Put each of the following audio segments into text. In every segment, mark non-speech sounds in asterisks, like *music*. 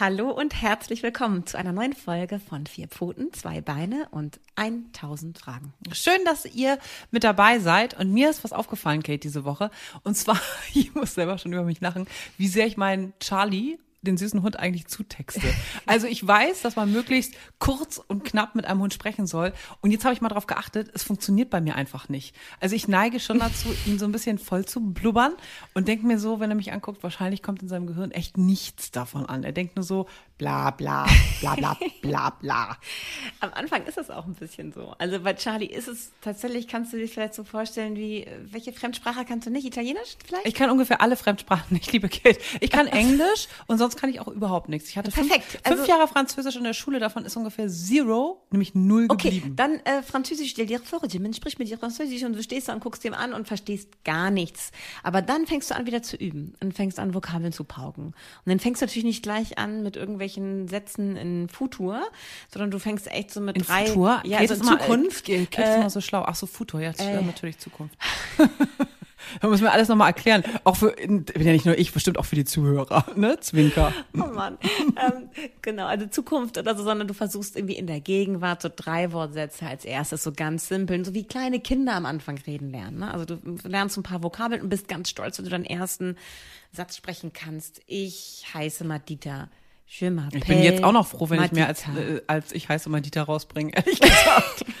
Hallo und herzlich willkommen zu einer neuen Folge von Vier Pfoten, zwei Beine und 1000 Fragen. Schön, dass ihr mit dabei seid. Und mir ist was aufgefallen, Kate, diese Woche. Und zwar, *laughs* ich muss selber schon über mich lachen, wie sehr ich meinen Charlie den süßen Hund eigentlich zutexte. Also ich weiß, dass man möglichst kurz und knapp mit einem Hund sprechen soll. Und jetzt habe ich mal darauf geachtet, es funktioniert bei mir einfach nicht. Also ich neige schon dazu, *laughs* ihn so ein bisschen voll zu blubbern und denke mir so, wenn er mich anguckt, wahrscheinlich kommt in seinem Gehirn echt nichts davon an. Er denkt nur so, bla bla, bla bla, bla bla. *laughs* Am Anfang ist es auch ein bisschen so. Also bei Charlie ist es tatsächlich, kannst du dir vielleicht so vorstellen, wie, welche Fremdsprache kannst du nicht? Italienisch vielleicht? Ich kann ungefähr alle Fremdsprachen. *laughs* Ich liebe Kate. Ich kann *laughs* Englisch und sonst kann ich auch überhaupt nichts. Ich hatte Perfekt. fünf, Also- fünf Jahre Französisch in der Schule, davon ist ungefähr zero, nämlich null Okay, geblieben. dann äh, Französisch, stell dir vor, jemand spricht mit dir Französisch und du stehst da und guckst ihm an und verstehst gar nichts. Aber dann fängst du an, wieder zu üben und fängst an, Vokabeln zu pauken. Und dann fängst du natürlich nicht gleich an mit irgendwelchen Sätzen in Futur, sondern du fängst echt so mit in drei, Futur? ja, Kate also in Zukunft. Äh, Kate ist Äh, immer so schlau. Ach so, Futur, ja, das stimmt natürlich Zukunft. *laughs* da müssen wir alles nochmal erklären. Auch für, bin ja nicht nur ich, bestimmt auch für die Zuhörer, *laughs* ne? Zwinker. *laughs* Oh Mann. ähm, genau, also Zukunft oder so, sondern du versuchst irgendwie in der Gegenwart so drei Wortsätze als erstes, so ganz simpel, so wie kleine Kinder am Anfang reden lernen. Ne? Also du lernst ein paar Vokabeln und bist ganz stolz, wenn du deinen ersten Satz sprechen kannst. Ich heiße Madita. Je m'appelle Ich bin jetzt auch noch froh, wenn ich mehr als, Madita. äh, als ich heiße mal Dieter rausbringe, ehrlich gesagt. *laughs*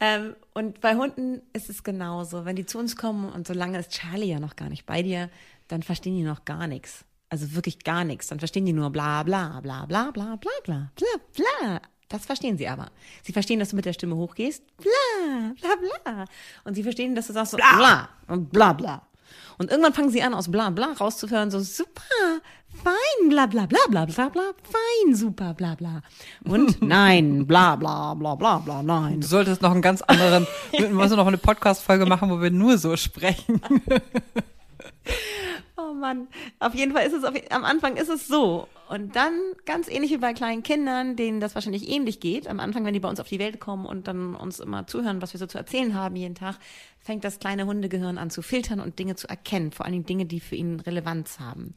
Ähm, und bei Hunden ist es genauso. Wenn die zu uns kommen und solange ist Charlie ja noch gar nicht bei dir, dann verstehen die noch gar nichts. Also wirklich gar nichts. Dann verstehen die nur bla bla bla bla bla bla bla bla bla. Das verstehen sie aber. Sie verstehen, dass du mit der Stimme hochgehst. Bla bla bla. Und sie verstehen, dass du sagst so bla und bla bla. Und irgendwann fangen sie an, aus bla bla rauszuhören, so super, fein, bla bla bla bla bla bla, fein, super, bla bla. Und *laughs* nein, bla bla bla bla bla, nein. Du solltest noch einen ganz anderen, *laughs* wir müssen noch eine Podcast-Folge machen, wo wir nur so sprechen. *laughs* Oh Mann, auf jeden Fall ist es auf, am Anfang ist es so. Und dann ganz ähnlich wie bei kleinen Kindern, denen das wahrscheinlich ähnlich geht. Am Anfang, wenn die bei uns auf die Welt kommen und dann uns immer zuhören, was wir so zu erzählen haben jeden Tag, fängt das kleine Hundegehirn an zu filtern und Dinge zu erkennen. Vor allen Dingen Dinge, die für ihn Relevanz haben.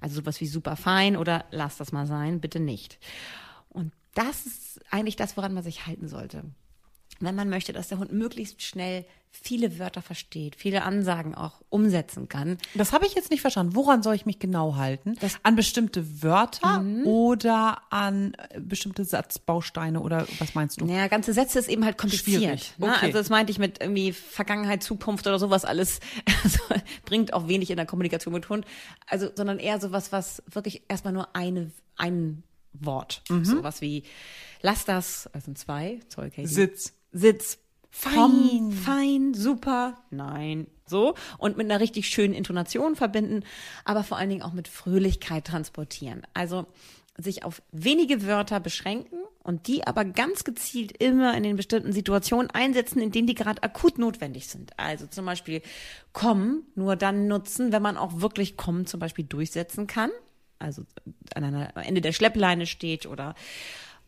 Also sowas wie super fein oder lass das mal sein, bitte nicht. Und das ist eigentlich das, woran man sich halten sollte wenn man möchte, dass der Hund möglichst schnell viele Wörter versteht, viele Ansagen auch umsetzen kann, Das habe ich jetzt nicht verstanden. Woran soll ich mich genau halten? an bestimmte Wörter oder an äh, bestimmte Satzbausteine oder was meinst du? Naja, ganze Sätze ist eben halt kompliziert. Ne? Okay. Also das meinte ich mit irgendwie Vergangenheit, Zukunft oder sowas alles. *laughs* Also, bringt auch wenig in der Kommunikation mit Hund. Also, sondern eher sowas, was wirklich erstmal nur eine, ein Wort. Mhm. Sowas wie, lass das, also zwei, sorry, Katie. Sitz. Sitz. Fein. Komm, fein, super, nein, so. Und mit einer richtig schönen Intonation verbinden, aber vor allen Dingen auch mit Fröhlichkeit transportieren. Also sich auf wenige Wörter beschränken und die aber ganz gezielt immer in den bestimmten Situationen einsetzen, in denen die gerade akut notwendig sind. Also zum Beispiel kommen nur dann nutzen, wenn man auch wirklich kommen zum Beispiel durchsetzen kann. Also an einer, am Ende der Schleppleine steht oder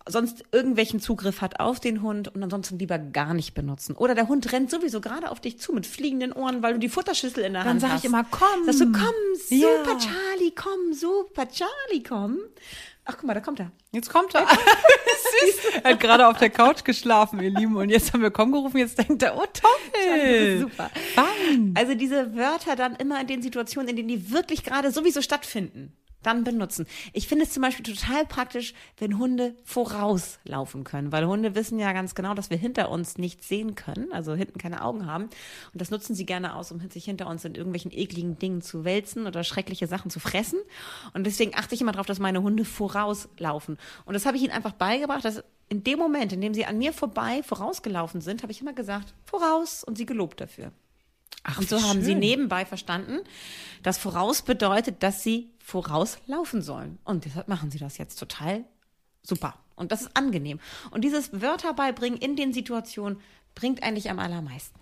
sonst irgendwelchen Zugriff hat auf den Hund und ansonsten lieber gar nicht benutzen. Oder der Hund rennt sowieso gerade auf dich zu mit fliegenden Ohren, weil du die Futterschüssel in der Dann Hand sag ich hast. immer, komm. Sagst du, komm, super Ja. Charlie, komm, super Charlie, komm. Ach, guck mal, da kommt er. Jetzt kommt er. *laughs* Süß. Er hat gerade auf der Couch geschlafen, ihr Lieben. Und jetzt haben wir komm gerufen. Jetzt denkt er, oh toll. Super. Fein. Also diese Wörter dann immer in den Situationen, in denen die wirklich gerade sowieso stattfinden, dann benutzen. Ich finde es zum Beispiel total praktisch, wenn Hunde vorauslaufen können, weil Hunde wissen ja ganz genau, dass wir hinter uns nichts sehen können, also hinten keine Augen haben. Und das nutzen sie gerne aus, um sich hinter uns in irgendwelchen ekligen Dingen zu wälzen oder schreckliche Sachen zu fressen. Und deswegen achte ich immer darauf, dass meine Hunde vorauslaufen. Und das habe ich ihnen einfach beigebracht, dass in dem Moment, in dem sie an mir vorbei vorausgelaufen sind, habe ich immer gesagt, voraus und sie gelobt dafür. Ach, Und so haben sie schön. nebenbei verstanden, dass voraus bedeutet, dass sie vorauslaufen sollen. Und deshalb machen sie das jetzt total super. Und das ist angenehm. Und dieses Wörter beibringen in den Situationen bringt eigentlich am allermeisten.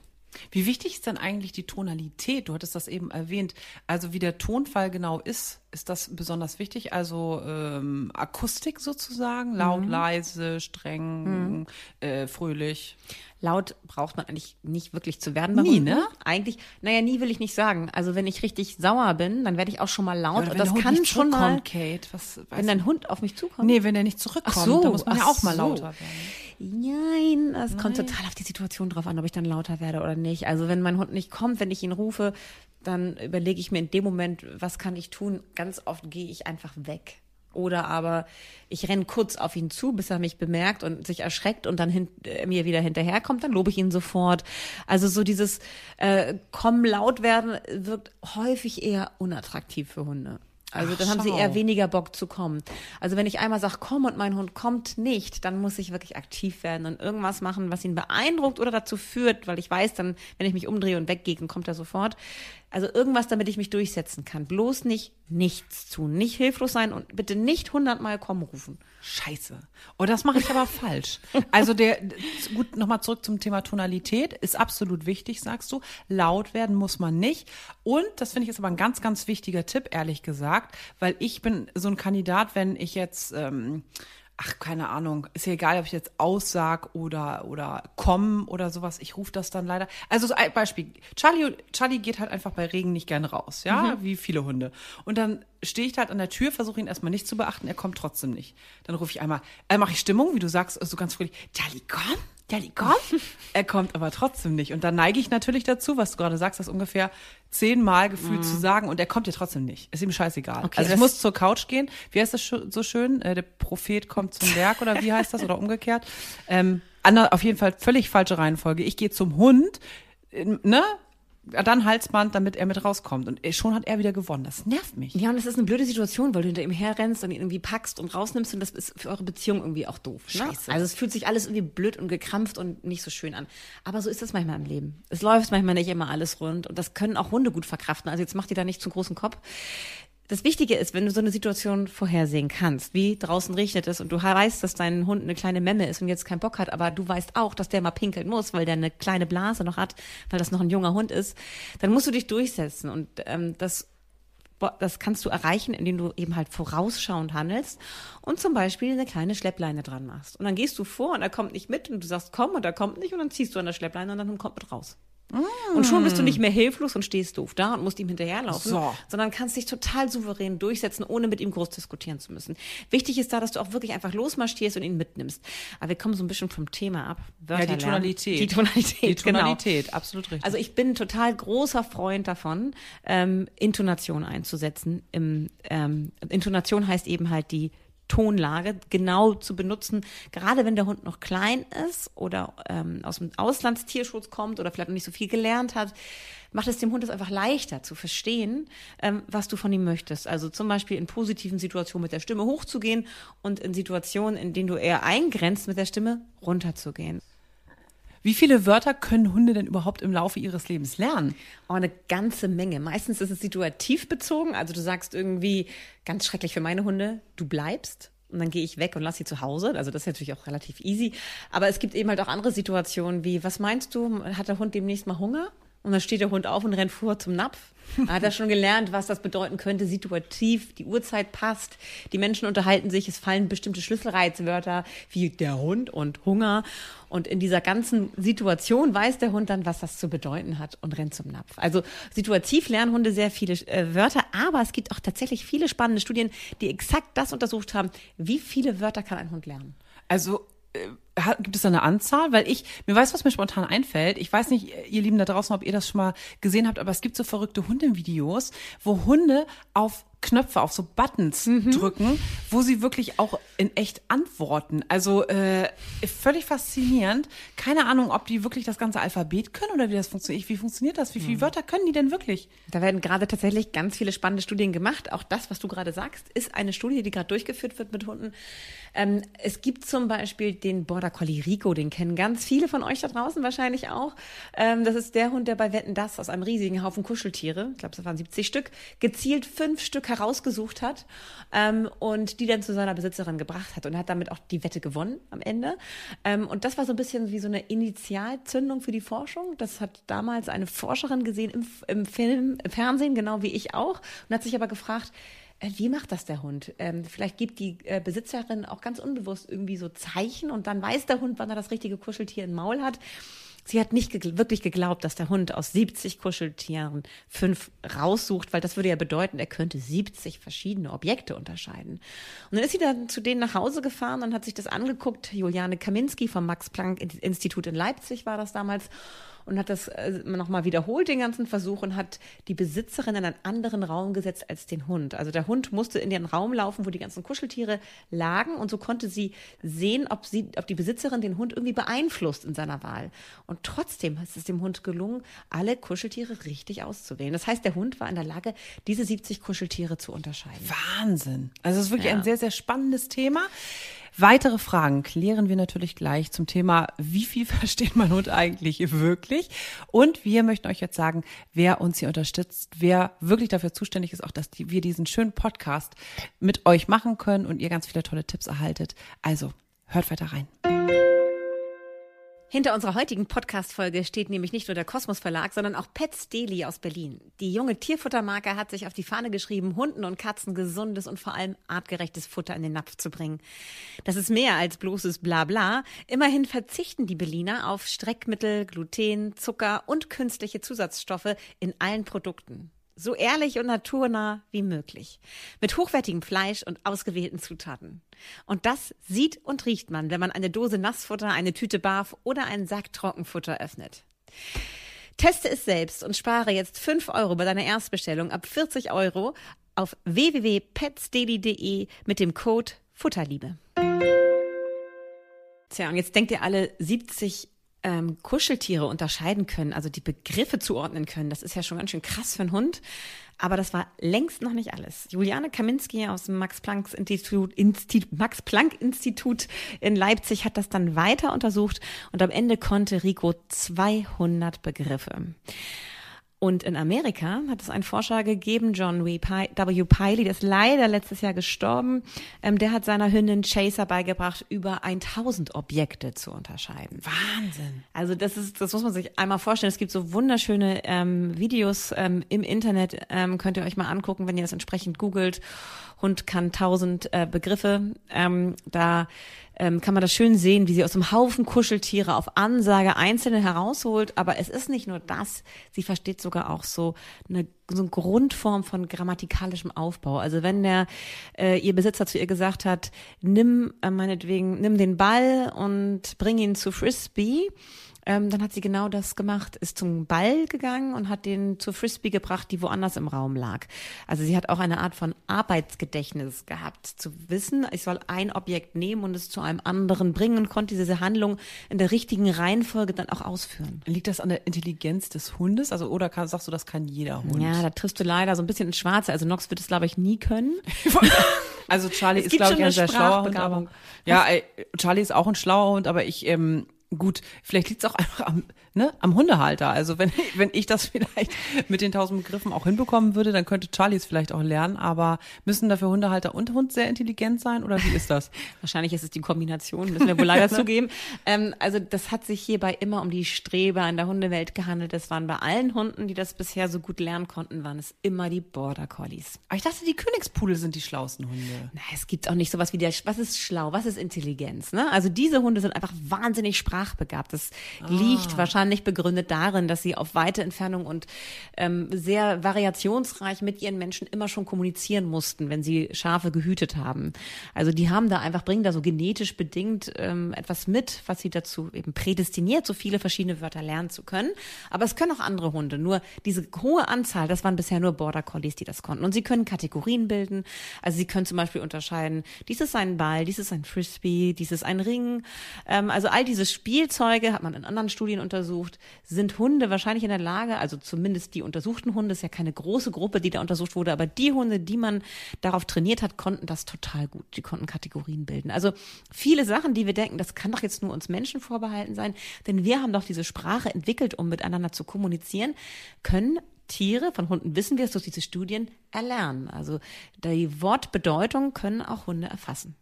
Wie wichtig ist denn eigentlich die Tonalität? Du hattest das eben erwähnt. Also wie der Tonfall genau ist, ist das besonders wichtig? Also ähm, Akustik sozusagen, laut, leise, streng, äh, fröhlich. Laut braucht man eigentlich nicht wirklich zu werden bei Nie, Hunden. ne? Eigentlich, naja, nie will ich nicht sagen. Also wenn ich richtig sauer bin, dann werde ich auch schon mal laut. Wenn das kann schon mal, Kate. Was, wenn dein Hund auf mich zukommt. Nee, wenn er nicht zurückkommt, Ach so, dann muss man ja auch mal so. lauter werden. Nein, es kommt total auf die Situation drauf an, ob ich dann lauter werde oder nicht. Also wenn mein Hund nicht kommt, wenn ich ihn rufe, dann überlege ich mir in dem Moment, was kann ich tun? Ganz oft gehe ich einfach weg. Oder aber ich renne kurz auf ihn zu, bis er mich bemerkt und sich erschreckt und dann hin, äh, mir wieder hinterherkommt, dann lobe ich ihn sofort. Also so dieses äh, Kommen laut werden wirkt häufig eher unattraktiv für Hunde. Also Ach, dann haben sie schau. eher weniger Bock zu kommen. Also wenn ich einmal sage, komm und mein Hund kommt nicht, dann muss ich wirklich aktiv werden und irgendwas machen, was ihn beeindruckt oder dazu führt, weil ich weiß dann, wenn ich mich umdrehe und weggehe, dann kommt er sofort. Also irgendwas, damit ich mich durchsetzen kann. Bloß nicht nichts tun, nicht hilflos sein und bitte nicht hundertmal kommen rufen. Scheiße. Oh, das mache ich aber falsch. Also der, gut, nochmal zurück zum Thema Tonalität. Ist absolut wichtig, sagst du. Laut werden muss man nicht. Und, das finde ich ist aber ein ganz, ganz wichtiger Tipp, ehrlich gesagt, weil ich bin so ein Kandidat, wenn ich jetzt, ähm, ach, keine Ahnung, ist ja egal, ob ich jetzt aussag oder, oder komm oder sowas. Ich rufe das dann leider. Also so ein Beispiel. Charlie, Charlie geht halt einfach bei Regen nicht gern raus, ja, wie viele Hunde. Und dann stehe ich halt an der Tür, versuche ihn erstmal nicht zu beachten, er kommt trotzdem nicht. Dann rufe ich einmal, äh, mache ich Stimmung, wie du sagst, so ganz fröhlich, Charlie, komm, Charlie, komm. *laughs* er kommt aber trotzdem nicht. Und dann neige ich natürlich dazu, was du gerade sagst, das ungefähr zehnmal gefühlt zu sagen und er kommt ja trotzdem nicht. Ist ihm scheißegal. Okay, also ich muss zur Couch gehen. Wie heißt das so schön? Äh, der Prophet kommt zum Berg oder wie heißt das? Oder umgekehrt. Ähm, ander, auf jeden Fall völlig falsche Reihenfolge. Ich gehe zum Hund, äh, ne? Dann Halsband, damit er mit rauskommt. Und schon hat er wieder gewonnen. Das nervt mich. Ja, und das ist eine blöde Situation, weil du hinter ihm herrennst und ihn irgendwie packst und rausnimmst und das ist für eure Beziehung irgendwie auch doof. Ne? Scheiße. Also es fühlt sich alles irgendwie blöd und gekrampft und nicht so schön an. Aber so ist es manchmal im Leben. Es läuft manchmal nicht immer alles rund und das können auch Hunde gut verkraften. Also jetzt mach dir da nicht zu großen Kopf. Das Wichtige ist, wenn du so eine Situation vorhersehen kannst, wie draußen regnet es und du weißt, dass dein Hund eine kleine Memme ist und jetzt keinen Bock hat, aber du weißt auch, dass der mal pinkeln muss, weil der eine kleine Blase noch hat, weil das noch ein junger Hund ist, dann musst du dich durchsetzen und ähm, das das kannst du erreichen, indem du eben halt vorausschauend handelst und zum Beispiel eine kleine Schleppleine dran machst. Und dann gehst du vor und er kommt nicht mit und du sagst, komm und er kommt nicht und dann ziehst du an der Schleppleine und dann kommt mit raus. Und schon bist du nicht mehr hilflos und stehst doof da und musst ihm hinterherlaufen, So. sondern kannst dich total souverän durchsetzen, ohne mit ihm groß diskutieren zu müssen. Wichtig ist da, dass du auch wirklich einfach losmarschierst und ihn mitnimmst. Aber wir kommen so ein bisschen vom Thema ab. Wörter Ja, die. Tonalität. Die Tonalität, Die genau. Tonalität, absolut richtig. Also ich bin ein total großer Freund davon, ähm, Intonation einzusetzen. Im, ähm, Intonation heißt eben halt die Tonlage genau zu benutzen, gerade wenn der Hund noch klein ist oder ähm, aus dem Auslandstierschutz kommt oder vielleicht noch nicht so viel gelernt hat, macht es dem Hund es einfach leichter zu verstehen, ähm, was du von ihm möchtest. Also zum Beispiel in positiven Situationen mit der Stimme hochzugehen und in Situationen, in denen du eher eingrenzt, mit der Stimme runterzugehen. Wie viele Wörter können Hunde denn überhaupt im Laufe ihres Lebens lernen? Oh, eine ganze Menge. Meistens ist es situativ bezogen. Also du sagst irgendwie, ganz schrecklich für meine Hunde, du bleibst. Und dann gehe ich weg und lass sie zu Hause. Also das ist natürlich auch relativ easy. Aber es gibt eben halt auch andere Situationen wie, was meinst du, hat der Hund demnächst mal Hunger? Und dann steht der Hund auf und rennt vor zum Napf. Da *laughs* hat er schon gelernt, was das bedeuten könnte, situativ, die Uhrzeit passt, die Menschen unterhalten sich, es fallen bestimmte Schlüsselreizwörter wie der Hund und Hunger. Und in dieser ganzen Situation weiß der Hund dann, was das zu bedeuten hat und rennt zum Napf. Also situativ lernen Hunde sehr viele äh, Wörter, aber es gibt auch tatsächlich viele spannende Studien, die exakt das untersucht haben. Wie viele Wörter kann ein Hund lernen? Also äh, gibt es da eine Anzahl? Weil ich, mir weiß, was mir spontan einfällt. Ich weiß nicht, ihr Lieben da draußen, ob ihr das schon mal gesehen habt, aber es gibt so verrückte Hundevideos, wo Hunde auf Knöpfe, auf so Buttons drücken, wo sie wirklich auch in echt antworten. Also äh, völlig faszinierend. Keine Ahnung, ob die wirklich das ganze Alphabet können oder wie das funktioniert. Wie funktioniert das? Wie viele Wörter können die denn wirklich? Da werden gerade tatsächlich ganz viele spannende Studien gemacht. Auch das, was du gerade sagst, ist eine Studie, die gerade durchgeführt wird mit Hunden. Ähm, es gibt zum Beispiel den Border Collie Rico, den kennen ganz viele von euch da draußen wahrscheinlich auch. Ähm, das ist der Hund, der bei Wetten das aus einem riesigen Haufen Kuscheltiere, ich glaube, es waren 70 Stück, gezielt fünf Stück herausgesucht hat ähm, und die dann zu seiner Besitzerin gebracht hat und hat damit auch die Wette gewonnen am Ende. Ähm, und das war so ein bisschen wie so eine Initialzündung für die Forschung. Das hat damals eine Forscherin gesehen im, im Film, im Fernsehen, genau wie ich auch, und hat sich aber gefragt, wie macht das der Hund? Ähm, vielleicht gibt die äh, Besitzerin auch ganz unbewusst irgendwie so Zeichen und dann weiß der Hund, wann er das richtige Kuscheltier im Maul hat. Sie hat nicht gegl wirklich geglaubt, dass der Hund aus 70 Kuscheltieren fünf raussucht, weil das würde ja bedeuten, er könnte 70 verschiedene Objekte unterscheiden. Und dann ist sie dann zu denen nach Hause gefahren und hat sich das angeguckt. Juliane Kaminski vom Max-Planck-Institut in Leipzig war das damals und hat das äh, nochmal wiederholt, den ganzen Versuch, und hat die Besitzerin in einen anderen Raum gesetzt als den Hund. Also der Hund musste in den Raum laufen, wo die ganzen Kuscheltiere lagen und so konnte sie sehen, ob sie, ob die Besitzerin den Hund irgendwie beeinflusst in seiner Wahl. Und trotzdem ist es dem Hund gelungen, alle Kuscheltiere richtig auszuwählen. Das heißt, der Hund war in der Lage, diese 70 Kuscheltiere zu unterscheiden. Wahnsinn. Also es ist wirklich Ja. ein sehr, sehr spannendes Thema. Weitere Fragen klären wir natürlich gleich zum Thema, wie viel *laughs* versteht mein Hund eigentlich wirklich? Und wir möchten euch jetzt sagen, wer uns hier unterstützt, wer wirklich dafür zuständig ist, auch dass die, wir diesen schönen Podcast mit euch machen können und ihr ganz viele tolle Tipps erhaltet. Also, hört weiter rein. Hinter unserer heutigen Podcast-Folge steht nämlich nicht nur der Kosmos Verlag, sondern auch Pets Daily aus Berlin. Die junge Tierfuttermarke hat sich auf die Fahne geschrieben, Hunden und Katzen gesundes und vor allem artgerechtes Futter in den Napf zu bringen. Das ist mehr als bloßes Blabla. Immerhin verzichten die Berliner auf Streckmittel, Gluten, Zucker und künstliche Zusatzstoffe in allen Produkten. So ehrlich und naturnah wie möglich. Mit hochwertigem Fleisch und ausgewählten Zutaten. Und das sieht und riecht man, wenn man eine Dose Nassfutter, eine Tüte Barf oder einen Sack Trockenfutter öffnet. Teste es selbst und spare jetzt 5 Euro bei deiner Erstbestellung ab 40 Euro auf www.petsdaily.de mit dem Code Futterliebe. Tja, und jetzt denkt ihr alle 70 ähm, Kuscheltiere unterscheiden können, also die Begriffe zuordnen können. Das ist ja schon ganz schön krass für einen Hund. Aber das war längst noch nicht alles. Juliane Kaminski aus dem Max-Planck-Institut Institut, Max Planck Institut in Leipzig hat das dann weiter untersucht und am Ende konnte Rico 200 Begriffe. Und in Amerika hat es einen Forscher gegeben, John W. Pi- W. Piley, der ist leider letztes Jahr gestorben. Ähm, der hat seiner Hündin Chaser beigebracht, über 1000 Objekte zu unterscheiden. Wahnsinn. Also das ist, das muss man sich einmal vorstellen. Es gibt so wunderschöne ähm, Videos ähm, im Internet, ähm, könnt ihr euch mal angucken, wenn ihr das entsprechend googelt. Hund kann tausend äh, Begriffe. Ähm, da ähm, kann man das schön sehen, wie sie aus einem Haufen Kuscheltiere auf Ansage einzelne herausholt. Aber es ist nicht nur das, sie versteht sogar auch so eine, so eine Grundform von grammatikalischem Aufbau. Also wenn der äh, ihr Besitzer zu ihr gesagt hat, nimm äh, meinetwegen, nimm den Ball und bring ihn zu Frisbee, ähm, dann hat sie genau das gemacht, ist zum Ball gegangen und hat den zur Frisbee gebracht, die woanders im Raum lag. Also sie hat auch eine Art von Arbeitsgedächtnis gehabt, zu wissen, ich soll ein Objekt nehmen und es zu einem anderen bringen und konnte diese Handlung in der richtigen Reihenfolge dann auch ausführen. Liegt das an der Intelligenz des Hundes? Also, oder kann, sagst du, das kann jeder Hund? Ja, da triffst du leider so ein bisschen ins Schwarze. Also Nox wird es, glaube ich, nie können. *laughs* Also Charlie Es ist, glaube ich, ein sehr schlauer Hund. Aber, ja, ey, Charlie ist auch ein schlauer Hund, aber ich, ähm, gut, vielleicht liegt es auch einfach am, ne, am Hundehalter. Also wenn, *laughs* wenn ich das vielleicht mit den tausend Begriffen auch hinbekommen würde, dann könnte Charlie es vielleicht auch lernen. Aber müssen dafür Hundehalter und Hund sehr intelligent sein oder wie ist das? *laughs* Wahrscheinlich ist es die Kombination, müssen wir wohl leider *laughs* zugeben. Ähm, also das hat sich hierbei immer um die Streber in der Hundewelt gehandelt. Das waren bei allen Hunden, die das bisher so gut lernen konnten, waren es immer die Border Collies. Aber ich dachte, die Königspudel sind die schlauesten Hunde. Na, es gibt auch nicht sowas wie der, was ist schlau, was ist Intelligenz, ne? Also diese Hunde sind einfach wahnsinnig sprachbegabt. Das liegt wahrscheinlich begründet darin, dass sie auf weite Entfernung und ähm, sehr variationsreich mit ihren Menschen immer schon kommunizieren mussten, wenn sie Schafe gehütet haben. Also die haben da einfach, bringen da so genetisch bedingt ähm, etwas mit, was sie dazu eben prädestiniert, so viele verschiedene Wörter lernen zu können. Aber es können auch andere Hunde. Nur diese hohe Anzahl, das waren bisher nur Border Collies, die das konnten. Und sie können Kategorien bilden. Also sie können zum Beispiel unterscheiden, dies ist ein Ball, dies ist ein Frisbee, dies ist ein Ring. Ähm, also all diese Spielzeuge hat man in anderen Studien untersucht untersucht, sind Hunde wahrscheinlich in der Lage, also zumindest die untersuchten Hunde, ist ja keine große Gruppe, die da untersucht wurde, aber die Hunde, die man darauf trainiert hat, konnten das total gut. Die konnten Kategorien bilden. Also viele Sachen, die wir denken, das kann doch jetzt nur uns Menschen vorbehalten sein, denn wir haben doch diese Sprache entwickelt, um miteinander zu kommunizieren, können Tiere, von Hunden wissen wir es durch diese Studien, erlernen. Also die Wortbedeutung können auch Hunde erfassen.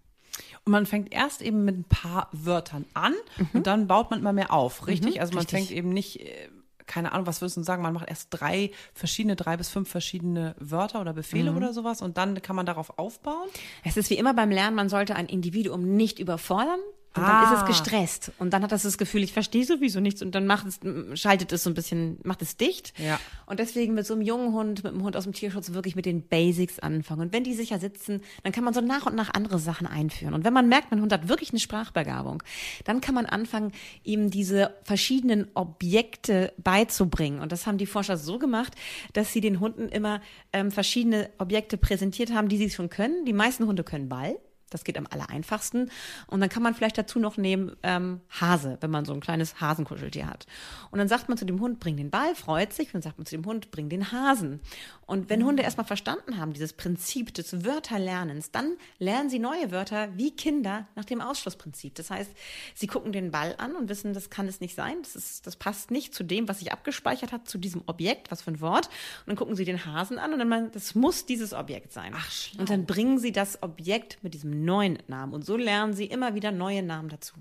Und man fängt erst eben mit ein paar Wörtern an und dann baut man immer mehr auf, richtig? also man richtig. fängt eben nicht, äh, keine Ahnung, was würdest du sagen, man macht erst drei verschiedene, drei bis fünf verschiedene Wörter oder Befehle oder sowas und dann kann man darauf aufbauen. Es ist wie immer beim Lernen, man sollte ein Individuum nicht überfordern. Und dann Ah. ist es gestresst. Und dann hat es das Gefühl, ich verstehe sowieso nichts. Und dann macht es, schaltet es so ein bisschen, macht es dicht. Ja. Und deswegen mit so einem jungen Hund, mit einem Hund aus dem Tierschutz wirklich mit den Basics anfangen. Und wenn die sicher sitzen, dann kann man so nach und nach andere Sachen einführen. Und wenn man merkt, mein Hund hat wirklich eine Sprachbegabung, dann kann man anfangen, ihm diese verschiedenen Objekte beizubringen. Und das haben die Forscher so gemacht, dass sie den Hunden immer ähm, verschiedene Objekte präsentiert haben, die sie schon können. Die meisten Hunde können Ball. Das geht am aller einfachsten. Und dann kann man vielleicht dazu noch nehmen ähm, Hase, wenn man so ein kleines Hasenkuscheltier hat. Und dann sagt man zu dem Hund, bring den Ball, freut sich. Und dann sagt man zu dem Hund, bring den Hasen. Und wenn Hunde erstmal verstanden haben, dieses Prinzip des Wörterlernens, dann lernen sie neue Wörter wie Kinder nach dem Ausschlussprinzip. Das heißt, sie gucken den Ball an und wissen, das kann es nicht sein. Das, ist, das passt nicht zu dem, was sich abgespeichert hat, zu diesem Objekt, was für ein Wort. Und dann gucken sie den Hasen an und dann meinen, das muss dieses Objekt sein. Ach, schlau. und dann bringen sie das Objekt mit diesem neuen Namen. Und so lernen sie immer wieder neue Namen dazu.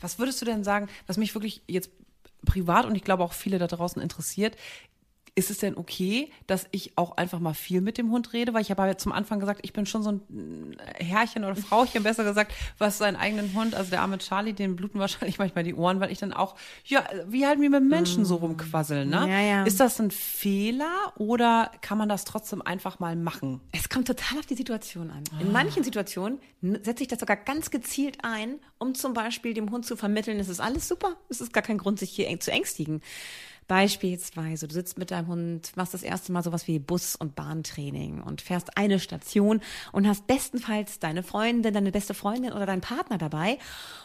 Was würdest du denn sagen, was mich wirklich jetzt privat und ich glaube auch viele da draußen interessiert, ist es denn okay, dass ich auch einfach mal viel mit dem Hund rede? Weil ich habe ja zum Anfang gesagt, ich bin schon so ein Herrchen oder Frauchen, besser gesagt, was seinen eigenen Hund, also der arme Charlie, den bluten wahrscheinlich *laughs* manchmal die Ohren, weil ich dann auch, ja, wie halt wie mit Menschen so rumquasseln, ne? Ja, ja. Ist das ein Fehler oder kann man das trotzdem einfach mal machen? Es kommt total auf die Situation an. In manchen Situationen setze ich das sogar ganz gezielt ein, um zum Beispiel dem Hund zu vermitteln, es ist alles super, es ist gar kein Grund, sich hier zu ängstigen. Beispielsweise, du sitzt mit deinem Hund, machst das erste Mal sowas wie Bus- und Bahntraining und fährst eine Station und hast bestenfalls deine Freundin, deine beste Freundin oder deinen Partner dabei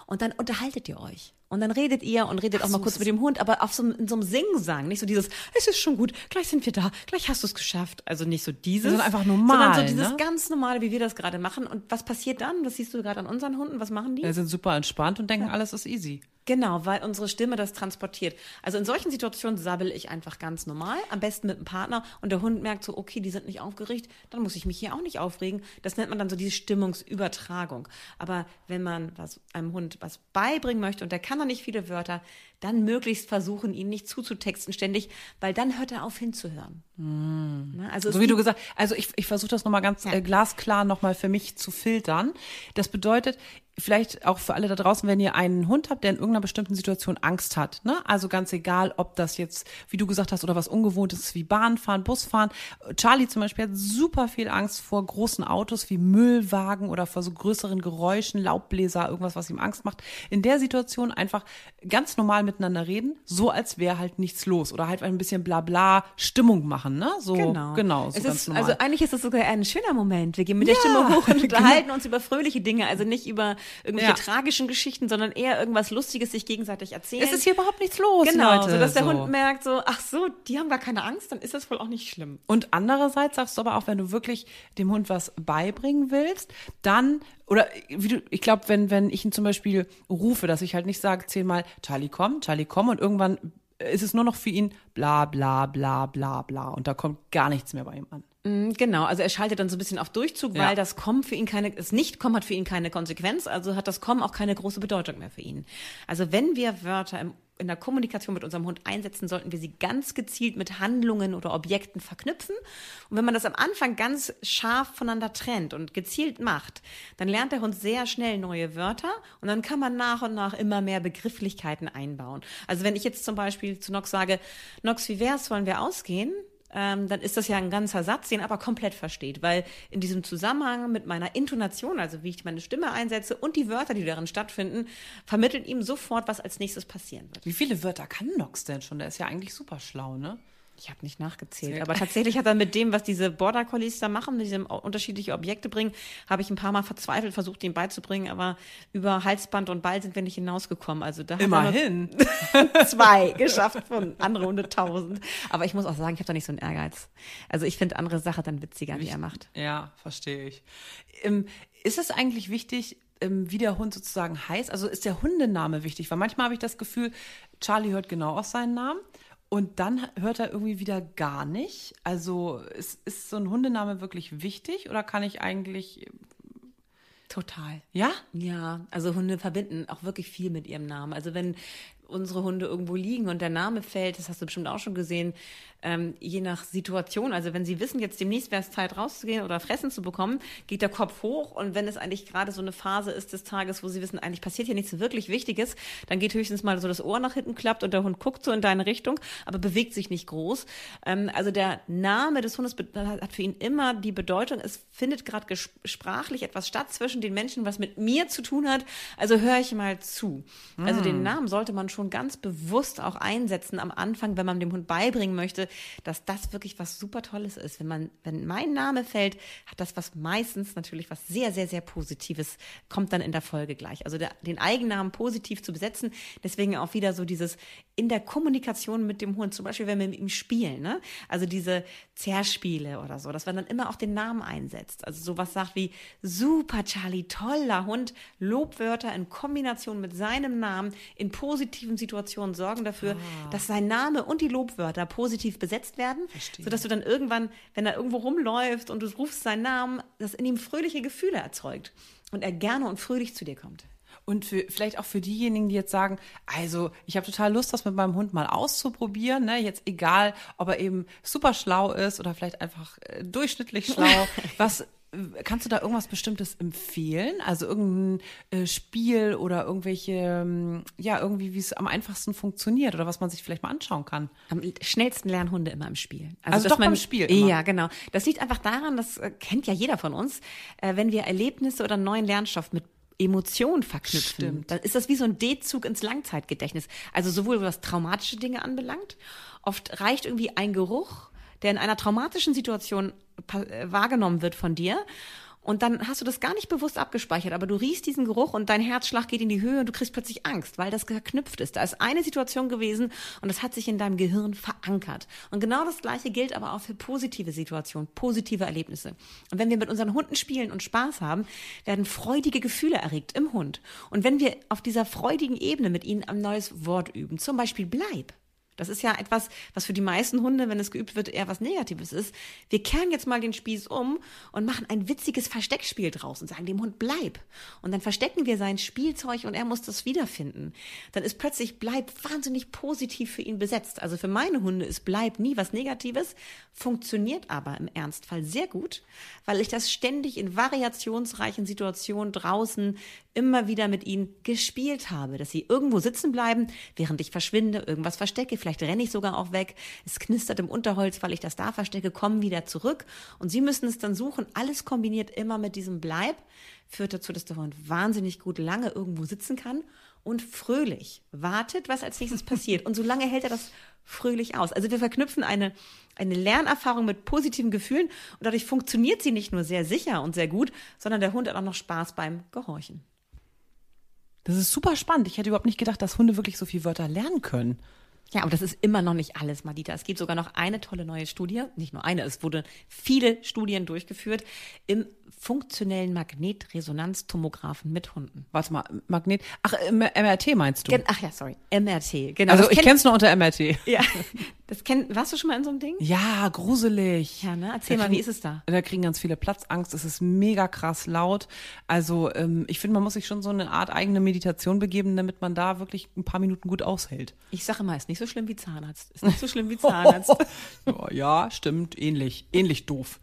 und dann unterhaltet ihr euch. Und dann redet ihr und redet auch mal so, kurz mit dem Hund, aber auf so, einem- in so einem Singsang, nicht so dieses, es ist schon gut, gleich sind wir da, gleich hast du es geschafft. Also nicht so dieses, Sondern einfach normal, sondern so dieses ne? ganz normale, wie wir das gerade machen. Und was passiert dann? Das siehst du gerade an unseren Hunden. Was machen die? Wir sind super entspannt und denken, alles ist easy. Genau, weil unsere Stimme das transportiert. Also in solchen Situationen sabbel ich einfach ganz normal, am besten mit dem Partner und der Hund merkt so, okay, die sind nicht aufgeregt, dann muss ich mich hier auch nicht aufregen. Das nennt man dann so diese Stimmungsübertragung. Aber wenn man was, einem Hund was beibringen möchte und der kann noch nicht viele Wörter, dann möglichst versuchen, ihn nicht zuzutexten ständig, weil dann hört er auf hinzuhören. Ne? Also So wie du gesagt also ich, ich versuche das nochmal ganz Ja. äh, glasklar nochmal für mich zu filtern. Das bedeutet, vielleicht auch für alle da draußen, wenn ihr einen Hund habt, der in irgendeiner bestimmten Situation Angst hat, ne? Also ganz egal, ob das jetzt, wie du gesagt hast, oder was Ungewohntes ist, wie Bahnfahren, Busfahren. Charlie zum Beispiel hat super viel Angst vor großen Autos wie Müllwagen oder vor so größeren Geräuschen, Laubbläser, irgendwas, was ihm Angst macht. In der Situation einfach ganz normal miteinander reden, so als wäre halt nichts los oder halt ein bisschen Blabla Stimmung machen, ne? So Genau. genau so es ist. Also eigentlich ist es sogar ein schöner Moment. Wir gehen mit der Ja, Stimme hoch und *laughs* genau. unterhalten uns über fröhliche Dinge, also nicht über irgendwelche Ja. tragischen Geschichten, sondern eher irgendwas Lustiges sich gegenseitig erzählen. es ist hier überhaupt nichts los, genau, Leute. so dass der so. Hund merkt so, ach so, die haben gar keine Angst, dann ist das wohl auch nicht schlimm. Und andererseits sagst du aber auch, wenn du wirklich dem Hund was beibringen willst, dann oder wie du, ich glaube, wenn wenn ich ihn zum Beispiel rufe, dass ich halt nicht sage zehnmal Charlie komm, Charlie komm und irgendwann ist es nur noch für ihn bla bla bla bla bla und da kommt gar nichts mehr bei ihm an. Mm, Genau, also er schaltet dann so ein bisschen auf Durchzug, Ja. weil das Kommen für ihn keine, das Nicht-Kommen hat für ihn keine Konsequenz, also hat das Kommen auch keine große Bedeutung mehr für ihn. Also wenn wir Wörter im, in der Kommunikation mit unserem Hund einsetzen, sollten wir sie ganz gezielt mit Handlungen oder Objekten verknüpfen. Und wenn man das am Anfang ganz scharf voneinander trennt und gezielt macht, dann lernt der Hund sehr schnell neue Wörter und dann kann man nach und nach immer mehr Begrifflichkeiten einbauen. Also wenn ich jetzt zum Beispiel zu Nox sage, Nox, wie wär's, wollen wir ausgehen? Ähm, dann ist das ja ein ganzer Satz, den er aber komplett versteht, weil in diesem Zusammenhang mit meiner Intonation, also wie ich meine Stimme einsetze und die Wörter, die darin stattfinden, vermitteln ihm sofort, was als nächstes passieren wird. Wie viele Wörter kann Nox denn schon? Der ist ja eigentlich super schlau, ne? Ich habe nicht nachgezählt, Zählt. aber tatsächlich hat er mit dem, was diese Border Collies da machen, mit diesem unterschiedliche Objekte bringen, habe ich ein paar Mal verzweifelt versucht, ihm beizubringen, aber über Halsband und Ball sind wir nicht hinausgekommen. Also da er Immerhin. *laughs* zwei geschafft von andere Hunde tausend. Aber ich muss auch sagen, ich habe da nicht so einen Ehrgeiz. Also ich finde andere Sache dann witziger, die er macht. Ja, verstehe ich. Ähm, ist es eigentlich wichtig, ähm, wie der Hund sozusagen heißt? Also ist der Hundename wichtig? Weil manchmal habe ich das Gefühl, Charlie hört genau auf seinen Namen und dann hört er irgendwie wieder gar nicht. Also ist, ist so ein Hundename wirklich wichtig oder kann ich eigentlich, Total. ja? Ja, also Hunde verbinden auch wirklich viel mit ihrem Namen. Also wenn unsere Hunde irgendwo liegen und der Name fällt, das hast du bestimmt auch schon gesehen, ähm, je nach Situation, also wenn sie wissen, jetzt demnächst wäre es Zeit rauszugehen oder Fressen zu bekommen, geht der Kopf hoch und wenn es eigentlich gerade so eine Phase ist des Tages, wo sie wissen, eigentlich passiert hier nichts wirklich Wichtiges, dann geht höchstens mal so das Ohr nach hinten klappt und der Hund guckt so in deine Richtung, aber bewegt sich nicht groß. Ähm, also der Name des Hundes hat für ihn immer die Bedeutung, es findet gerade sprachlich etwas statt zwischen den Menschen, was mit mir zu tun hat, also höre ich mal zu. Also den Namen sollte man schon ganz bewusst auch einsetzen am Anfang, wenn man dem Hund beibringen möchte, dass das wirklich was super Tolles ist. Wenn man, wenn mein Name fällt, hat das was meistens natürlich was sehr, sehr, sehr Positives, kommt dann in der Folge gleich. Also der, den Eigennamen positiv zu besetzen, deswegen auch wieder so dieses in der Kommunikation mit dem Hund, zum Beispiel wenn wir mit ihm spielen, ne? Also diese Zerspiele oder so, dass man dann immer auch den Namen einsetzt. Also sowas sagt wie super Charlie, toller Hund, Lobwörter in Kombination mit seinem Namen in positiven Situationen sorgen dafür, dass sein Name und die Lobwörter positiv besetzt werden, sodass du dann irgendwann, wenn er irgendwo rumläuft und du rufst seinen Namen, das in ihm fröhliche Gefühle erzeugt und er gerne und fröhlich zu dir kommt. Und für, vielleicht auch für diejenigen, die jetzt sagen, also ich habe total Lust, das mit meinem Hund mal auszuprobieren. Ne? Jetzt egal, ob er eben super schlau ist oder vielleicht einfach äh, durchschnittlich schlau. *laughs* Was kannst du da irgendwas Bestimmtes empfehlen? Also irgendein äh, Spiel oder irgendwelche, ähm, ja, irgendwie, wie es am einfachsten funktioniert oder was man sich vielleicht mal anschauen kann. Am schnellsten lernen Hunde immer im Spiel. Also dass doch beim Spiel immer. Ja, genau. Das liegt einfach daran, das äh, kennt ja jeder von uns, äh, wenn wir Erlebnisse oder neuen Lernstoff mit Emotionen verknüpfen, Stimmt. dann ist das wie so ein D-Zug ins Langzeitgedächtnis. Also sowohl was traumatische Dinge anbelangt, oft reicht irgendwie ein Geruch, der in einer traumatischen Situation äh, wahrgenommen wird von dir. Und dann hast du das gar nicht bewusst abgespeichert, aber du riechst diesen Geruch und dein Herzschlag geht in die Höhe und du kriegst plötzlich Angst, weil das verknüpft ist. Da ist eine Situation gewesen und das hat sich in deinem Gehirn verankert. Und genau das Gleiche gilt aber auch für positive Situationen, positive Erlebnisse. Und wenn wir mit unseren Hunden spielen und Spaß haben, werden freudige Gefühle erregt im Hund. Und wenn wir auf dieser freudigen Ebene mit ihnen ein neues Wort üben, zum Beispiel bleib, das ist ja etwas, was für die meisten Hunde, wenn es geübt wird, eher was Negatives ist. Wir kehren jetzt mal den Spieß um und machen ein witziges Versteckspiel draus und sagen dem Hund, bleib. Und dann verstecken wir sein Spielzeug und er muss das wiederfinden. Dann ist plötzlich bleib wahnsinnig positiv für ihn besetzt. Also für meine Hunde ist bleib nie was Negatives, funktioniert aber im Ernstfall sehr gut, weil ich das ständig in variationsreichen Situationen draußen immer wieder mit ihnen gespielt habe, dass sie irgendwo sitzen bleiben, während ich verschwinde, irgendwas verstecke, vielleicht renne ich sogar auch weg, es knistert im Unterholz, weil ich das da verstecke, kommen wieder zurück und sie müssen es dann suchen, alles kombiniert immer mit diesem Bleib, führt dazu, dass der Hund wahnsinnig gut lange irgendwo sitzen kann und fröhlich wartet, was als nächstes passiert und so lange hält er das fröhlich aus. Also wir verknüpfen eine, eine Lernerfahrung mit positiven Gefühlen und dadurch funktioniert sie nicht nur sehr sicher und sehr gut, sondern der Hund hat auch noch Spaß beim Gehorchen. Das ist super spannend. Ich hätte überhaupt nicht gedacht, dass Hunde wirklich so viele Wörter lernen können. Ja, aber das ist immer noch nicht alles, Madita. Es gibt sogar noch eine tolle neue Studie, nicht nur eine, es wurde viele Studien durchgeführt im funktionellen Magnetresonanztomographen mit Hunden. Warte mal, Magnet. Ach, MRT meinst du? Ach ja, sorry, MRT. Genau. also das ich kenn- kenn's nur unter MRT. Ja, das kenn, warst du schon mal in so einem Ding? Ja, gruselig. Ja, ne? Erzähl Da mal, kriegen- wie ist es da? Da kriegen ganz viele Platzangst. Es ist mega krass laut. Also ähm, ich finde, man muss sich schon so eine Art eigene Meditation begeben, damit man da wirklich ein paar Minuten gut aushält. Ich sage immer, ist nicht so schlimm wie Zahnarzt. Ist nicht so schlimm wie Zahnarzt. *laughs* ja, stimmt. Ähnlich. Ähnlich doof.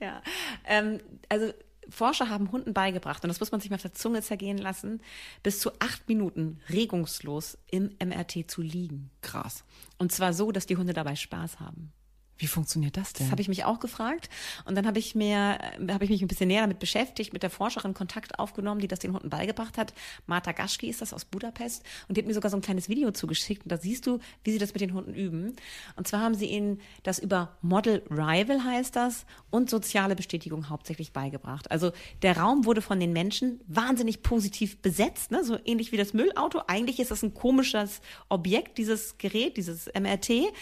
Ja, ähm, also Forscher haben Hunden beigebracht, und das muss man sich mal auf der Zunge zergehen lassen, bis zu acht Minuten regungslos im MRT zu liegen. Krass. Und zwar so, dass die Hunde dabei Spaß haben. Wie funktioniert das denn? Das habe ich mich auch gefragt. Und dann habe ich mir, äh, habe ich mich ein bisschen näher damit beschäftigt, mit der Forscherin Kontakt aufgenommen, die das den Hunden beigebracht hat. Marta Gaschki ist das aus Budapest. Und die hat mir sogar so ein kleines Video zugeschickt. Und da siehst du, wie sie das mit den Hunden üben. Und zwar haben sie ihnen das über Model Rival heißt das und soziale Bestätigung hauptsächlich beigebracht. Also der Raum wurde von den Menschen wahnsinnig positiv besetzt, ne? so ähnlich wie das Müllauto. Eigentlich ist das ein komisches Objekt, dieses Gerät, dieses MRT.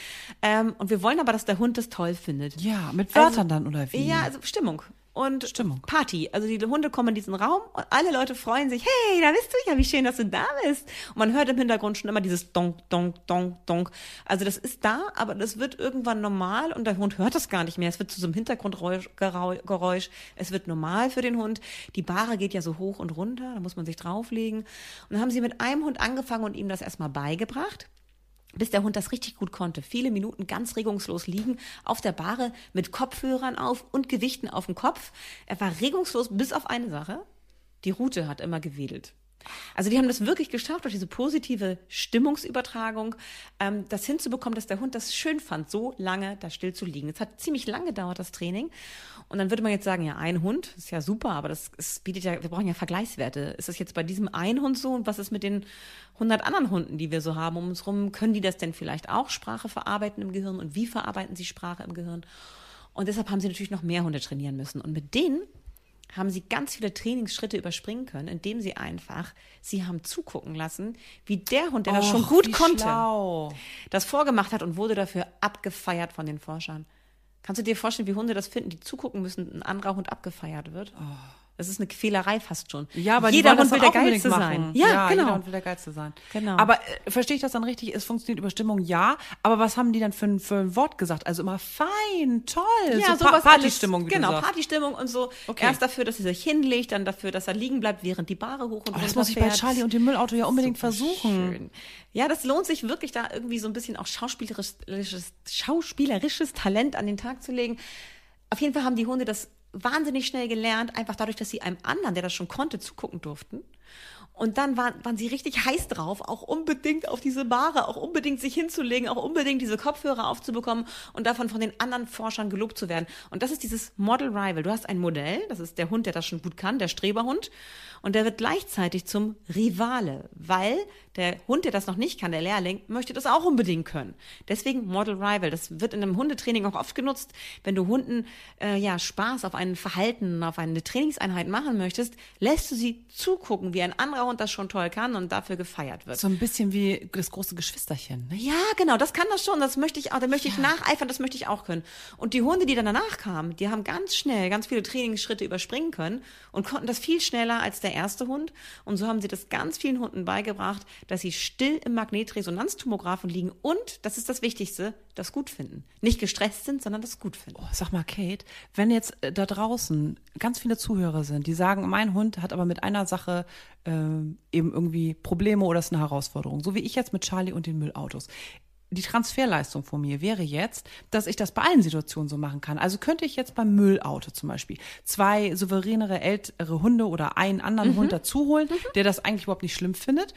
Ähm, und wir wollen aber, dass der Hund das toll findet. Ja, mit Wörtern dann oder wie? Ja, also Stimmung. Und Stimmung. Party. Also die Hunde kommen in diesen Raum und alle Leute freuen sich, hey, da bist du ja, wie schön, dass du da bist. Und man hört im Hintergrund schon immer dieses Donk, Donk, Donk, Donk. Also das ist da, aber das wird irgendwann normal und der Hund hört das gar nicht mehr. Es wird zu so einem Hintergrundgeräusch. Es wird normal für den Hund. Die Bahre geht ja so hoch und runter, da muss man sich drauflegen. Und dann haben sie mit einem Hund angefangen und ihm das erstmal beigebracht bis der Hund das richtig gut konnte. Viele Minuten ganz regungslos liegen auf der Bahre mit Kopfhörern auf und Gewichten auf dem Kopf. Er war regungslos bis auf eine Sache. Die Rute hat immer gewedelt. Also die haben das wirklich geschafft, durch diese positive Stimmungsübertragung, ähm, das hinzubekommen, dass der Hund das schön fand, so lange da still zu liegen. Es hat ziemlich lange gedauert, das Training. Und dann würde man jetzt sagen, ja, ein Hund ist ja super, aber das, das bietet ja, wir brauchen ja Vergleichswerte. Ist das jetzt bei diesem einen Hund so und was ist mit den 100 anderen Hunden, die wir so haben um uns rum? Können die das denn vielleicht auch Sprache verarbeiten im Gehirn und wie verarbeiten sie Sprache im Gehirn? Und deshalb haben sie natürlich noch mehr Hunde trainieren müssen. Und mit denen haben sie ganz viele Trainingsschritte überspringen können, indem sie einfach sie haben zugucken lassen, wie der Hund, der das schon Och, gut konnte, schlau. das vorgemacht hat und wurde dafür abgefeiert von den Forschern. Kannst du dir vorstellen, wie Hunde das finden, die zugucken müssen, ein anderer Hund abgefeiert wird? Das ist eine Quälerei fast schon. Ja, aber jeder Hund will der Geilste sein. Ja, Jeder genau. Hund will der Geilste sein. Genau. Aber äh, verstehe ich das dann richtig? Es funktioniert über Stimmung, ja. Aber was haben die dann für, ein- für ein Wort gesagt? Also immer fein, toll. Ja, so Pa- sowas Partystimmung, alles, Genau. Partystimmung und so. Okay. Erst dafür, dass er sich hinlegt, dann dafür, dass er liegen bleibt, während die Bahre hoch und Oh, das muss ich bei. Charlie und dem Müllauto ja unbedingt Super versuchen. Schön. Ja, das lohnt sich wirklich, da irgendwie so ein bisschen auch schauspielerisches, schauspielerisches Talent an den Tag zu legen. Auf jeden Fall haben die Hunde das wahnsinnig schnell gelernt, einfach dadurch, dass sie einem anderen, der das schon konnte, zugucken durften. Und dann waren, waren sie richtig heiß drauf, auch unbedingt auf diese Bahre, auch unbedingt sich hinzulegen, auch unbedingt diese Kopfhörer aufzubekommen und davon von den anderen Forschern gelobt zu werden. Und das ist dieses Model Rival. Du hast ein Modell, das ist der Hund, der das schon gut kann, der Streberhund. Und der wird gleichzeitig zum Rivale, weil der Hund, der das noch nicht kann, der Lehrling, möchte das auch unbedingt können. Deswegen Model Rival. Das wird in einem Hundetraining auch oft genutzt. Wenn du Hunden äh, ja Spaß auf ein Verhalten, auf eine Trainingseinheit machen möchtest, lässt du sie zugucken, wie ein anderer Hund das schon toll kann und dafür gefeiert wird. So ein bisschen wie das große Geschwisterchen. Ne? Ja, genau, das kann das schon. Das möchte ich auch, da möchte ich nacheifern, das möchte ich auch können. Und die Hunde, die dann danach kamen, die haben ganz schnell ganz viele Trainingsschritte überspringen können und konnten das viel schneller als der erste Hund. Und so haben sie das ganz vielen Hunden beigebracht, dass sie still im Magnetresonanztomographen liegen und, das ist das Wichtigste, das gut finden. Nicht gestresst sind, sondern das gut finden. Oh, sag mal, Kate, wenn jetzt äh, da draußen ganz viele Zuhörer sind, die sagen, mein Hund hat aber mit einer Sache ähm, eben irgendwie Probleme oder ist eine Herausforderung, so wie ich jetzt mit Charlie und den Müllautos. Die Transferleistung von mir wäre jetzt, dass ich das bei allen Situationen so machen kann. Also könnte ich jetzt beim Müllauto zum Beispiel zwei souveränere ältere Hunde oder einen anderen Hund dazu holen, der das eigentlich überhaupt nicht schlimm findet.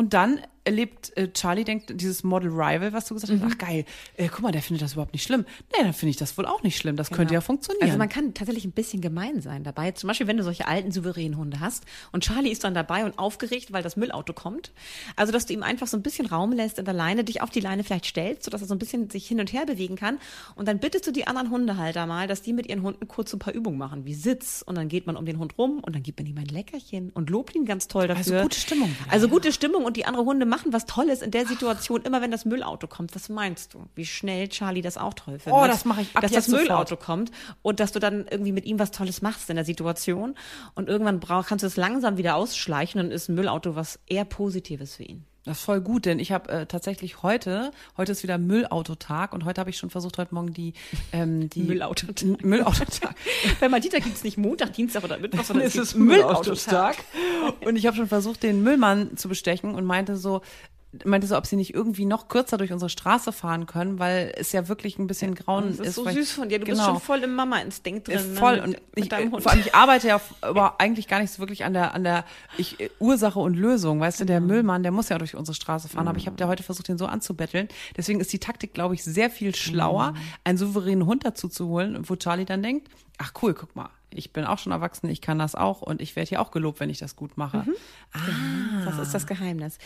Und dann erlebt äh, Charlie, denkt dieses Model Rival, was du gesagt hast, ach geil, äh, guck mal, der findet das überhaupt nicht schlimm. Nee, dann finde ich das wohl auch nicht schlimm. Das könnte ja funktionieren. Also man kann tatsächlich ein bisschen gemein sein dabei. Zum Beispiel, wenn du solche alten, souveränen Hunde hast und Charlie ist dann dabei und aufgeregt, weil das Müllauto kommt. Also, dass du ihm einfach so ein bisschen Raum lässt in der Leine, dich auf die Leine vielleicht stellst, sodass er so ein bisschen sich hin und her bewegen kann. Und dann bittest du die anderen Hundehalter mal, dass die mit ihren Hunden kurz so ein paar Übungen machen, wie Sitz. Und dann geht man um den Hund rum und dann gibt man ihm ein Leckerchen und lobt ihn ganz toll dafür. Also gute Stimmung wieder, Also gute Stimmung und die anderen Hunde machen was Tolles in der Situation, immer wenn das Müllauto kommt. Was meinst du? Wie schnell Charlie das auch toll findet? Oh, das mache ich ab Dass das Müllauto sofort. kommt und dass du dann irgendwie mit ihm was Tolles machst in der Situation und irgendwann brauch, kannst du es langsam wieder ausschleichen und ist ein Müllauto was eher Positives für ihn. Das ist voll gut, denn ich habe äh, tatsächlich heute, heute ist wieder Müllautotag und heute habe ich schon versucht, heute Morgen die, ähm, die Müllautotag. Müllautotag. *laughs* Bei Madita gibt es nicht Montag, Dienstag oder Mittwoch, sondern es ist Müllautotag. Und ich habe schon versucht, den Müllmann zu bestechen und meinte so, meinte so, ob sie nicht irgendwie noch kürzer durch unsere Straße fahren können, weil es ja wirklich ein bisschen grauen Das ist ist. so weil- süß von dir. Du bist Genau. schon voll im Mama-Instinkt drin. ne, voll mit- und mit ich, vor allem ich arbeite ja *laughs* aber eigentlich gar nicht so wirklich an der an der ich, Ursache und Lösung, weißt du, der Müllmann, der muss ja durch unsere Straße fahren, aber ich habe da heute versucht, den so anzubetteln. Deswegen ist die Taktik, glaube ich, sehr viel schlauer, einen souveränen Hund dazu zu holen, wo Charlie dann denkt, ach cool, guck mal, ich bin auch schon erwachsen, ich kann das auch und ich werde hier auch gelobt, wenn ich das gut mache. Das ist das Geheimnis.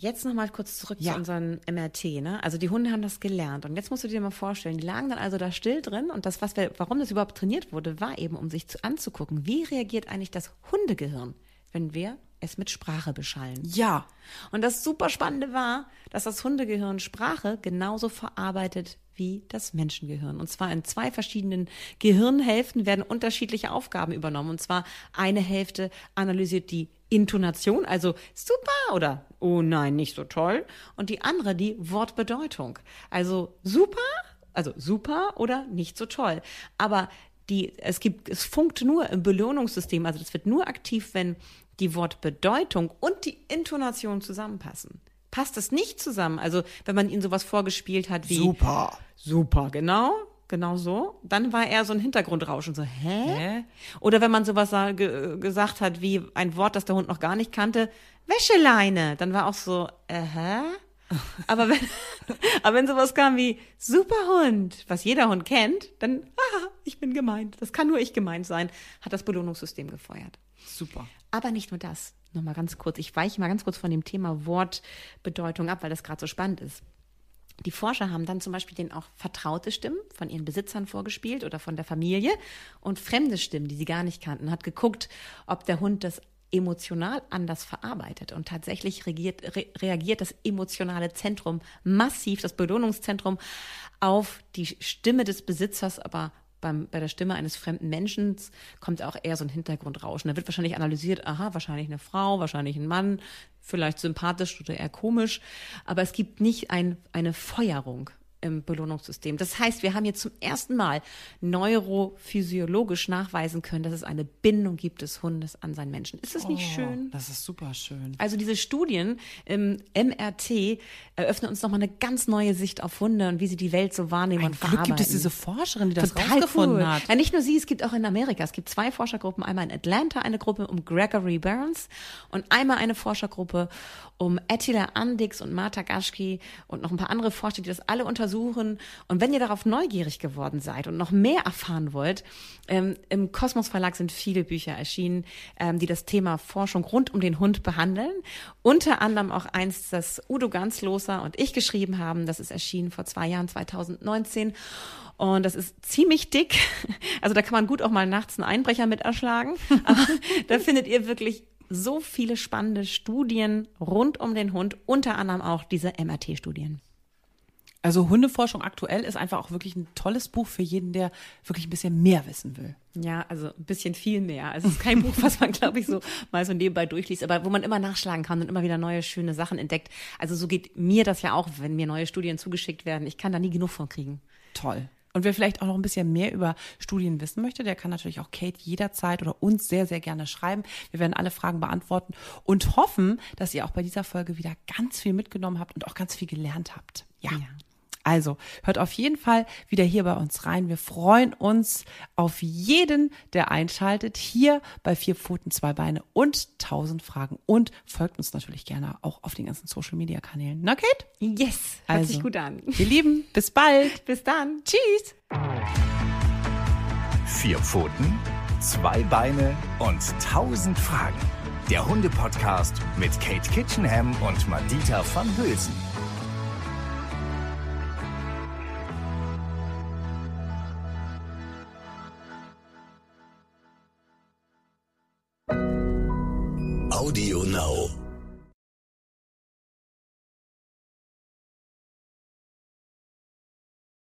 Jetzt noch mal kurz zurück Ja. zu unserem MRT. Ne? Also die Hunde haben das gelernt. Und jetzt musst du dir mal vorstellen, die lagen dann also da still drin. Und das, was wir, warum das überhaupt trainiert wurde, war eben, um sich zu, anzugucken, wie reagiert eigentlich das Hundegehirn, wenn wir es mit Sprache beschallen. Ja, Und das super Spannende war, dass das Hundegehirn Sprache genauso verarbeitet wie das Menschengehirn. Und zwar in zwei verschiedenen Gehirnhälften werden unterschiedliche Aufgaben übernommen. Und zwar eine Hälfte analysiert die Intonation, also super oder oh nein, nicht so toll. Und die andere die Wortbedeutung. Also super, also super oder nicht so toll. Aber die, es gibt, es funkt nur im Belohnungssystem, also das wird nur aktiv, wenn die Wortbedeutung und die Intonation zusammenpassen. Passt es nicht zusammen, also wenn man ihnen sowas vorgespielt hat wie super. super, genau, genau so, dann war eher so ein Hintergrundrauschen, so hä? Hä? Oder wenn man sowas ge gesagt hat wie ein Wort, das der Hund noch gar nicht kannte, Wäscheleine, dann war auch so, äh, hä? *laughs* Aber wenn, *laughs* aber wenn sowas kam wie Superhund, was jeder Hund kennt, dann, ah, ich bin gemeint. Das kann nur ich gemeint sein, hat das Belohnungssystem gefeuert. Super. Aber nicht nur das. Nochmal ganz kurz. Ich weiche mal ganz kurz von dem Thema Wortbedeutung ab, weil das gerade so spannend ist. Die Forscher haben dann zum Beispiel denen auch vertraute Stimmen von ihren Besitzern vorgespielt oder von der Familie und fremde Stimmen, die sie gar nicht kannten. Hat geguckt, ob der Hund das emotional anders verarbeitet. Und tatsächlich reagiert, re reagiert das emotionale Zentrum massiv, das Belohnungszentrum, auf die Stimme des Besitzers, aber beim, bei der Stimme eines fremden Menschen kommt auch eher so ein Hintergrundrauschen. Da wird wahrscheinlich analysiert, aha, wahrscheinlich eine Frau, wahrscheinlich ein Mann, vielleicht sympathisch oder eher komisch. Aber es gibt nicht ein, eine Feuerung im Belohnungssystem. Das heißt, wir haben jetzt zum ersten Mal neurophysiologisch nachweisen können, dass es eine Bindung gibt des Hundes an seinen Menschen. Ist das nicht Oh, schön? Das ist super schön. Also diese Studien im MRT eröffnen uns nochmal eine ganz neue Sicht auf Hunde und wie sie die Welt so wahrnehmen Ein und Glück verarbeiten. gibt es diese Forscherin, die das Total rausgefunden cool. hat. Ja, nicht nur sie, es gibt auch in Amerika, es gibt zwei Forschergruppen, einmal in Atlanta eine Gruppe um Gregory Burns und einmal eine Forschergruppe um Attila Andix und Marta Gaschki und noch ein paar andere Forscher, die das alle untersuchen. Und wenn ihr darauf neugierig geworden seid und noch mehr erfahren wollt, ähm, im Kosmos Verlag sind viele Bücher erschienen, ähm, die das Thema Forschung rund um den Hund behandeln. Unter anderem auch eins, das Udo Ganzloser und ich geschrieben haben. Das ist erschienen vor zwei Jahren, 2019. Und das ist ziemlich dick. *laughs* Also da kann man gut auch mal nachts einen Einbrecher mit erschlagen. *laughs* Aber da findet ihr wirklich so viele spannende Studien rund um den Hund, unter anderem auch diese MRT-Studien. Also Hundeforschung aktuell ist einfach auch wirklich ein tolles Buch für jeden, der wirklich ein bisschen mehr wissen will. Ja, also ein bisschen viel mehr. Also es ist kein Buch, was man, glaube ich, so mal so nebenbei durchliest, aber wo man immer nachschlagen kann und immer wieder neue schöne Sachen entdeckt. Also so geht mir das ja auch, wenn mir neue Studien zugeschickt werden. Ich kann da nie genug von kriegen. Toll. Und wer vielleicht auch noch ein bisschen mehr über Studien wissen möchte, der kann natürlich auch Kate jederzeit oder uns sehr, sehr gerne schreiben. Wir werden alle Fragen beantworten und hoffen, dass ihr auch bei dieser Folge wieder ganz viel mitgenommen habt und auch ganz viel gelernt habt. Ja. Ja. Also, hört auf jeden Fall wieder hier bei uns rein. Wir freuen uns auf jeden, der einschaltet, hier bei Vier Pfoten, Zwei Beine und tausend Fragen. Und folgt uns natürlich gerne auch auf den ganzen Social Media Kanälen. Na, Kate? Yes, hört Also. sich gut an. Ihr Lieben, bis bald. *laughs* Bis dann. Tschüss. Vier Pfoten, zwei Beine und tausend Fragen. Der Hunde-Podcast mit Kate Kitchenham und Madita van Hülsen. Audio Now.